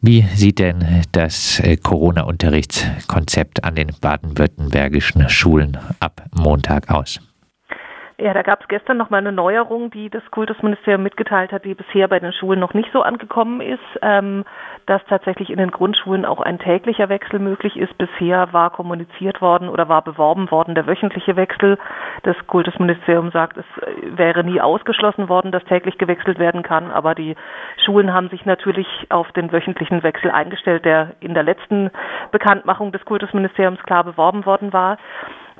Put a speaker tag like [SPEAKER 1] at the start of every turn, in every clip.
[SPEAKER 1] Wie sieht denn das äh, Corona-Unterrichtskonzept an den baden-württembergischen Schulen ab Montag aus?
[SPEAKER 2] Ja, da gab es gestern noch mal eine Neuerung, die das Kultusministerium mitgeteilt hat, die bisher bei den Schulen noch nicht so angekommen ist, ähm, dass tatsächlich in den Grundschulen auch ein täglicher Wechsel möglich ist. Bisher war kommuniziert worden oder war beworben worden der wöchentliche Wechsel. Das Kultusministerium sagt, es wäre nie ausgeschlossen worden, dass täglich gewechselt werden kann, aber die Schulen haben sich natürlich auf den wöchentlichen Wechsel eingestellt, der in der letzten Bekanntmachung des Kultusministeriums klar beworben worden war.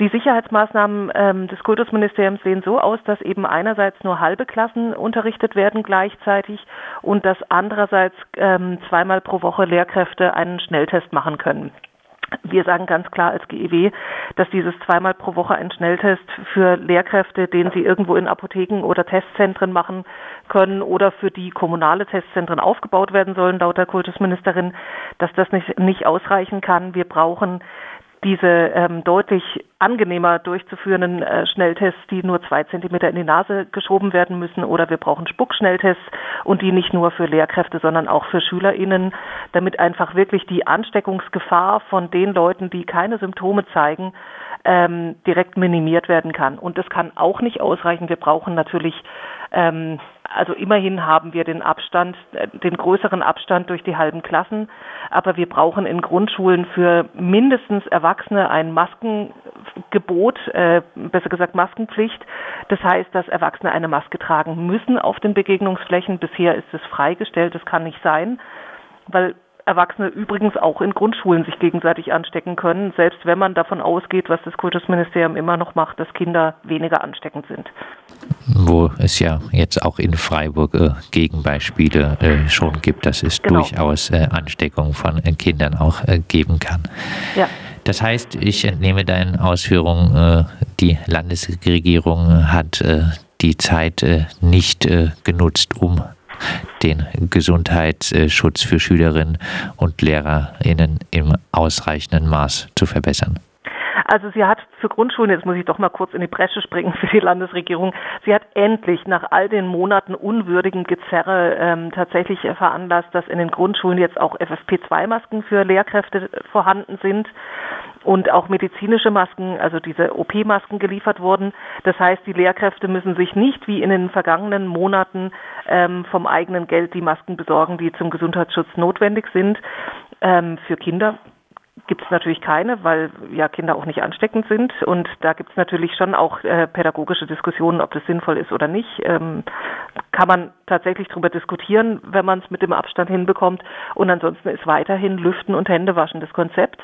[SPEAKER 2] Die Sicherheitsmaßnahmen ähm, des Kultusministeriums sehen so aus, dass eben einerseits nur halbe Klassen unterrichtet werden gleichzeitig und dass andererseits ähm, zweimal pro Woche Lehrkräfte einen Schnelltest machen können. Wir sagen ganz klar als GEW, dass dieses zweimal pro Woche ein Schnelltest für Lehrkräfte, den sie irgendwo in Apotheken oder Testzentren machen können oder für die kommunale Testzentren aufgebaut werden sollen, laut der Kultusministerin, dass das nicht, nicht ausreichen kann. Wir brauchen diese ähm, deutlich angenehmer durchzuführenden äh, Schnelltests, die nur zwei Zentimeter in die Nase geschoben werden müssen, oder wir brauchen Spuckschnelltests und die nicht nur für Lehrkräfte, sondern auch für SchülerInnen, damit einfach wirklich die Ansteckungsgefahr von den Leuten, die keine Symptome zeigen, ähm, direkt minimiert werden kann. Und das kann auch nicht ausreichen. Wir brauchen natürlich ähm, also immerhin haben wir den Abstand, äh, den größeren Abstand durch die halben Klassen, aber wir brauchen in Grundschulen für mindestens Erwachsene ein Maskengebot, äh, besser gesagt Maskenpflicht. Das heißt, dass Erwachsene eine Maske tragen müssen auf den Begegnungsflächen. Bisher ist es freigestellt, das kann nicht sein, weil Erwachsene übrigens auch in Grundschulen sich gegenseitig anstecken können, selbst wenn man davon ausgeht, was das Kultusministerium immer noch macht, dass Kinder weniger ansteckend sind.
[SPEAKER 1] Wo es ja jetzt auch in Freiburg äh, Gegenbeispiele äh, schon gibt, dass es genau. durchaus äh, Ansteckung von äh, Kindern auch äh, geben kann. Ja. Das heißt, ich entnehme deinen Ausführungen, äh, die Landesregierung hat die Zeit nicht genutzt, um den Gesundheitsschutz für Schülerinnen und Lehrerinnen im ausreichenden Maß zu verbessern?
[SPEAKER 2] Also sie hat für Grundschulen, jetzt muss ich doch mal kurz in die Bresche springen für die Landesregierung, sie hat endlich nach all den Monaten unwürdigen Gezerre ähm, tatsächlich veranlasst, dass in den Grundschulen jetzt auch FFP2-Masken für Lehrkräfte vorhanden sind und auch medizinische Masken, also diese OP-Masken geliefert wurden. Das heißt, die Lehrkräfte müssen sich nicht wie in den vergangenen Monaten ähm, vom eigenen Geld die Masken besorgen, die zum Gesundheitsschutz notwendig sind. Ähm, für Kinder gibt es natürlich keine, weil ja Kinder auch nicht ansteckend sind. Und da gibt es natürlich schon auch äh, pädagogische Diskussionen, ob das sinnvoll ist oder nicht. Ähm, kann man tatsächlich darüber diskutieren, wenn man es mit dem Abstand hinbekommt. Und ansonsten ist weiterhin Lüften und Händewaschen das Konzept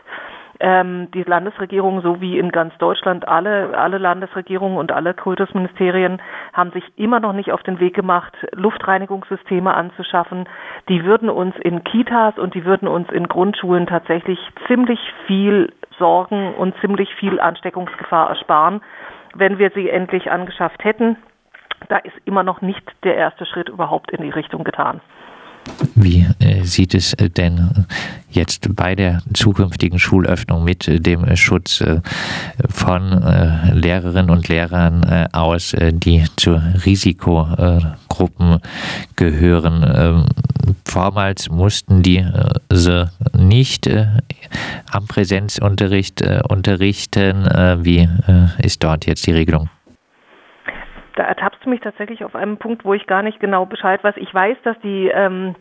[SPEAKER 2] ähm, die Landesregierung sowie in ganz Deutschland alle, alle Landesregierungen und alle Kultusministerien haben sich immer noch nicht auf den Weg gemacht, Luftreinigungssysteme anzuschaffen. Die würden uns in Kitas und die würden uns in Grundschulen tatsächlich ziemlich viel Sorgen und ziemlich viel Ansteckungsgefahr ersparen, wenn wir sie endlich angeschafft hätten. Da ist immer noch nicht der erste Schritt überhaupt in die Richtung getan.
[SPEAKER 1] Wie äh, sieht es äh, denn jetzt bei der zukünftigen Schulöffnung mit äh, dem Schutz von Lehrerinnen und Lehrern aus, die zu Risikogruppen gehören? Ähm, vormals mussten diese nicht am Präsenzunterricht unterrichten. wie ist dort jetzt die Regelung?
[SPEAKER 2] Da ertappst du mich tatsächlich auf einem Punkt, wo ich gar nicht genau Bescheid weiß. Ich weiß, dass die ähm,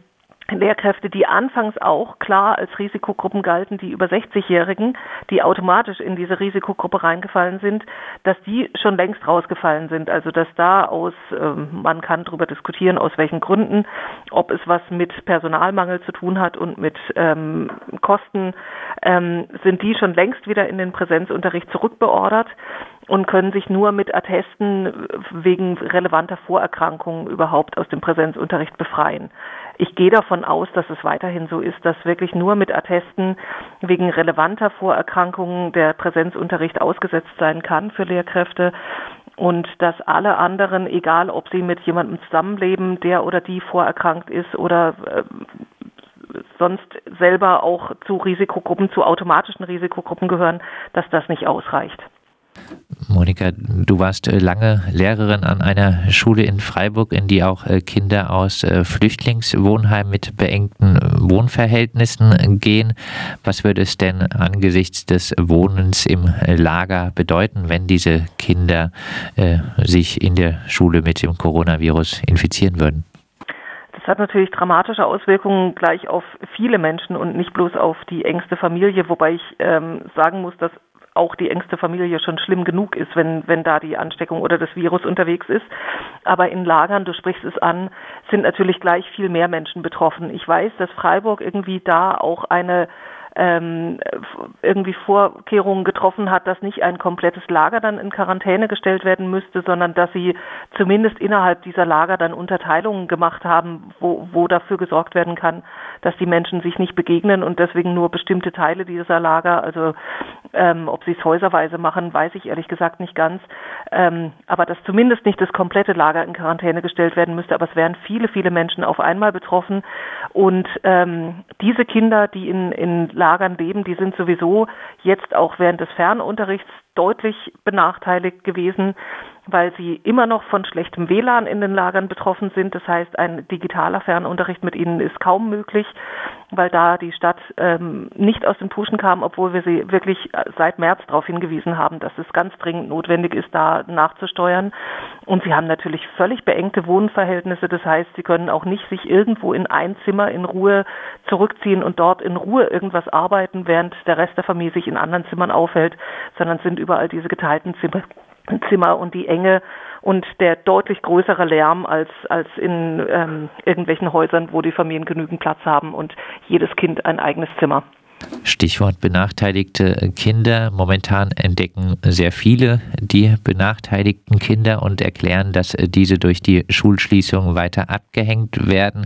[SPEAKER 2] Lehrkräfte, die anfangs auch klar als Risikogruppen galten, die über 60-Jährigen, die automatisch in diese Risikogruppe reingefallen sind, dass die schon längst rausgefallen sind. Also dass da aus, ähm, man kann darüber diskutieren, aus welchen Gründen, ob es was mit Personalmangel zu tun hat und mit ähm, Kosten, ähm, sind die schon längst wieder in den Präsenzunterricht zurückbeordert und können sich nur mit Attesten wegen relevanter Vorerkrankungen überhaupt aus dem Präsenzunterricht befreien. Ich gehe davon aus, dass es weiterhin so ist, dass wirklich nur mit Attesten wegen relevanter Vorerkrankungen der Präsenzunterricht ausgesetzt sein kann für Lehrkräfte und dass alle anderen, egal ob sie mit jemandem zusammenleben, der oder die vorerkrankt ist oder äh, sonst selber auch zu Risikogruppen, zu automatischen Risikogruppen gehören, dass das nicht ausreicht.
[SPEAKER 1] Monika, du warst äh, lange Lehrerin an einer Schule in Freiburg, in die auch äh, Kinder aus äh, Flüchtlingswohnheimen mit beengten Wohnverhältnissen gehen. Was würde es denn angesichts des Wohnens im Lager bedeuten, wenn diese Kinder sich in der Schule mit dem Coronavirus infizieren würden?
[SPEAKER 2] Das hat natürlich dramatische Auswirkungen gleich auf viele Menschen und nicht bloß auf die engste Familie, wobei ich ähm, sagen muss, dass auch die engste Familie schon schlimm genug ist, wenn, wenn da die Ansteckung oder das Virus unterwegs ist. Aber in Lagern, du sprichst es an, sind natürlich gleich viel mehr Menschen betroffen. Ich weiß, dass Freiburg irgendwie da auch eine ähm, irgendwie Vorkehrungen getroffen hat, dass nicht ein komplettes Lager dann in Quarantäne gestellt werden müsste, sondern dass sie zumindest innerhalb dieser Lager dann Unterteilungen gemacht haben, wo, wo dafür gesorgt werden kann, dass die Menschen sich nicht begegnen und deswegen nur bestimmte Teile dieser Lager, also ähm, ob sie es häuserweise machen, weiß ich ehrlich gesagt nicht ganz. Ähm, aber dass zumindest nicht das komplette Lager in Quarantäne gestellt werden müsste, aber es wären viele, viele Menschen auf einmal betroffen. Und ähm, diese Kinder, die in, in Lagern leben, die sind sowieso jetzt auch während des Fernunterrichts deutlich benachteiligt gewesen weil sie immer noch von schlechtem WLAN in den Lagern betroffen sind. Das heißt, ein digitaler Fernunterricht mit ihnen ist kaum möglich, weil da die Stadt ähm, nicht aus den Puschen kam, obwohl wir sie wirklich seit März darauf hingewiesen haben, dass es ganz dringend notwendig ist, da nachzusteuern. Und sie haben natürlich völlig beengte Wohnverhältnisse. Das heißt, sie können auch nicht sich irgendwo in ein Zimmer in Ruhe zurückziehen und dort in Ruhe irgendwas arbeiten, während der Rest der Familie sich in anderen Zimmern aufhält, sondern sind überall diese geteilten Zimmer Zimmer und die Enge und der deutlich größere Lärm als, als in ähm, irgendwelchen Häusern, wo die Familien genügend Platz haben und jedes Kind ein eigenes Zimmer.
[SPEAKER 1] Stichwort benachteiligte Kinder. Momentan entdecken sehr viele die benachteiligten Kinder und erklären, dass diese durch die Schulschließung weiter abgehängt werden.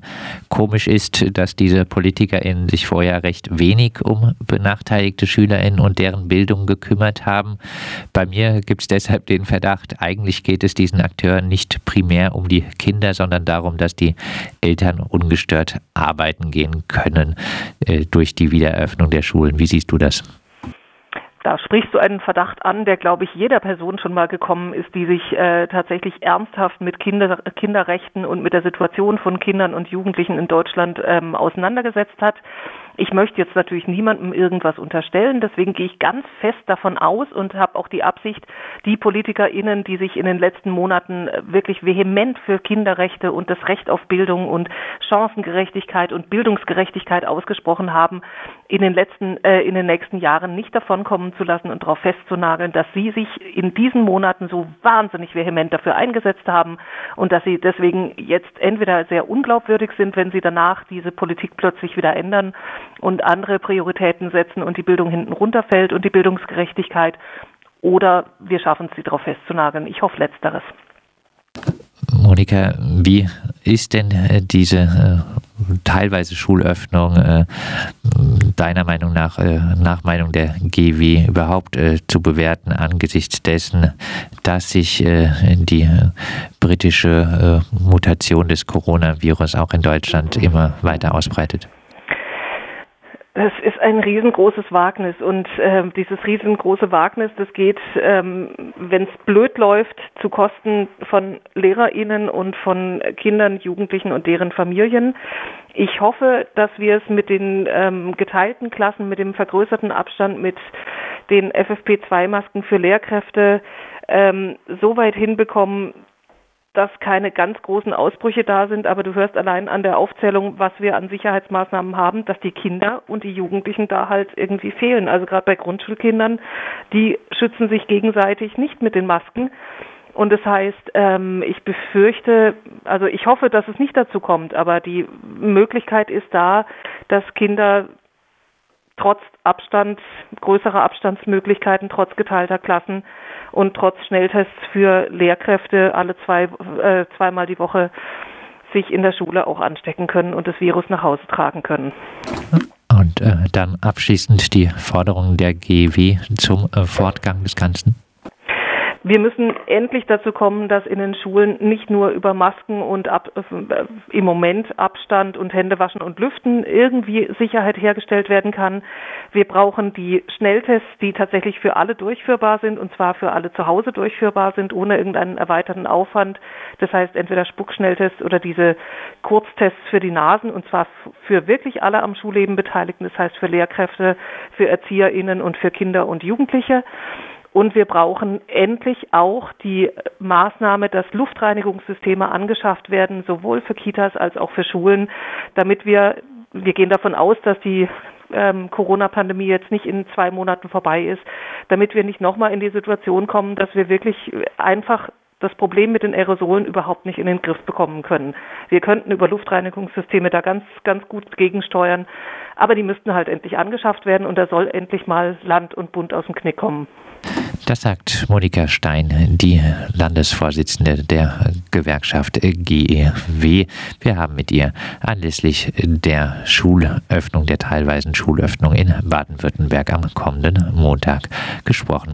[SPEAKER 1] Komisch ist, dass diese PolitikerInnen sich vorher recht wenig um benachteiligte SchülerInnen und deren Bildung gekümmert haben. Bei mir gibt es deshalb den Verdacht, eigentlich geht es diesen Akteuren nicht primär um die Kinder, sondern darum, dass die Eltern ungestört arbeiten gehen können äh, durch die Wiedereröffnung Öffnung der Schulen. Wie siehst du das?
[SPEAKER 2] Da sprichst du einen Verdacht an, der, glaube ich, jeder Person schon mal gekommen ist, die sich äh, tatsächlich ernsthaft mit Kinder, Kinderrechten und mit der Situation von Kindern und Jugendlichen in Deutschland ähm, auseinandergesetzt hat. Ich möchte jetzt natürlich niemandem irgendwas unterstellen, deswegen gehe ich ganz fest davon aus und habe auch die Absicht, die PolitikerInnen, die sich in den letzten Monaten äh, wirklich vehement für Kinderrechte und das Recht auf Bildung und Chancengerechtigkeit und Bildungsgerechtigkeit ausgesprochen haben, in den letzten, äh, in den nächsten Jahren nicht davonkommen zu lassen und darauf festzunageln, dass sie sich in diesen Monaten so wahnsinnig vehement dafür eingesetzt haben und dass sie deswegen jetzt entweder sehr unglaubwürdig sind, wenn sie danach diese Politik plötzlich wieder ändern und andere Prioritäten setzen und die Bildung hinten runterfällt und die Bildungsgerechtigkeit. Oder wir schaffen es, sie darauf festzunageln. Ich hoffe letzteres.
[SPEAKER 1] Monika, wie ist denn äh, diese äh, teilweise Schulöffnung äh, deiner Meinung nach, äh, nach Meinung der GW überhaupt äh, zu bewerten angesichts dessen, dass sich äh, die britische Mutation des Coronavirus auch in Deutschland immer weiter ausbreitet?
[SPEAKER 2] Das ist ein riesengroßes Wagnis und äh, dieses riesengroße Wagnis, das geht, ähm, wenn es blöd läuft, zu Kosten von LehrerInnen und von Kindern, Jugendlichen und deren Familien. Ich hoffe, dass wir es mit den ähm, geteilten Klassen, mit dem vergrößerten Abstand, mit den FFP2-Masken für Lehrkräfte ähm, so weit hinbekommen, dass keine ganz großen Ausbrüche da sind, aber du hörst allein an der Aufzählung, was wir an Sicherheitsmaßnahmen haben, dass die Kinder und die Jugendlichen da halt irgendwie fehlen. Also gerade bei Grundschulkindern, die schützen sich gegenseitig nicht mit den Masken. Und das heißt, ähm, ich befürchte, also ich hoffe, dass es nicht dazu kommt, aber die Möglichkeit ist da, dass Kinder trotz Abstand, größerer Abstandsmöglichkeiten, trotz geteilter Klassen und trotz Schnelltests für Lehrkräfte alle zwei, äh, zweimal die Woche sich in der Schule auch anstecken können und das Virus nach Hause tragen können.
[SPEAKER 1] Und äh, dann abschließend die Forderung der GEW zum äh, Fortgang des Ganzen.
[SPEAKER 2] Wir müssen endlich dazu kommen, dass in den Schulen nicht nur über Masken und ab, äh, im Moment Abstand und Händewaschen und Lüften irgendwie Sicherheit hergestellt werden kann. Wir brauchen die Schnelltests, die tatsächlich für alle durchführbar sind und zwar für alle zu Hause durchführbar sind, ohne irgendeinen erweiterten Aufwand. Das heißt entweder Spuckschnelltests oder diese Kurztests für die Nasen und zwar für wirklich alle am Schulleben Beteiligten, das heißt für Lehrkräfte, für ErzieherInnen und für Kinder und Jugendliche. Und wir brauchen endlich auch die Maßnahme, dass Luftreinigungssysteme angeschafft werden, sowohl für Kitas als auch für Schulen, damit wir, wir gehen davon aus, dass die ähm, Corona-Pandemie jetzt nicht in zwei Monaten vorbei ist, damit wir nicht nochmal in die Situation kommen, dass wir wirklich einfach das Problem mit den Aerosolen überhaupt nicht in den Griff bekommen können. Wir könnten über Luftreinigungssysteme da ganz, ganz gut gegensteuern, aber die müssten halt endlich angeschafft werden und da soll endlich mal Land und Bund aus dem Knick kommen.
[SPEAKER 1] Das sagt Monika Stein, die Landesvorsitzende der Gewerkschaft GEW. Wir haben mit ihr anlässlich der Schulöffnung, der teilweisen Schulöffnung in Baden-Württemberg am kommenden Montag gesprochen.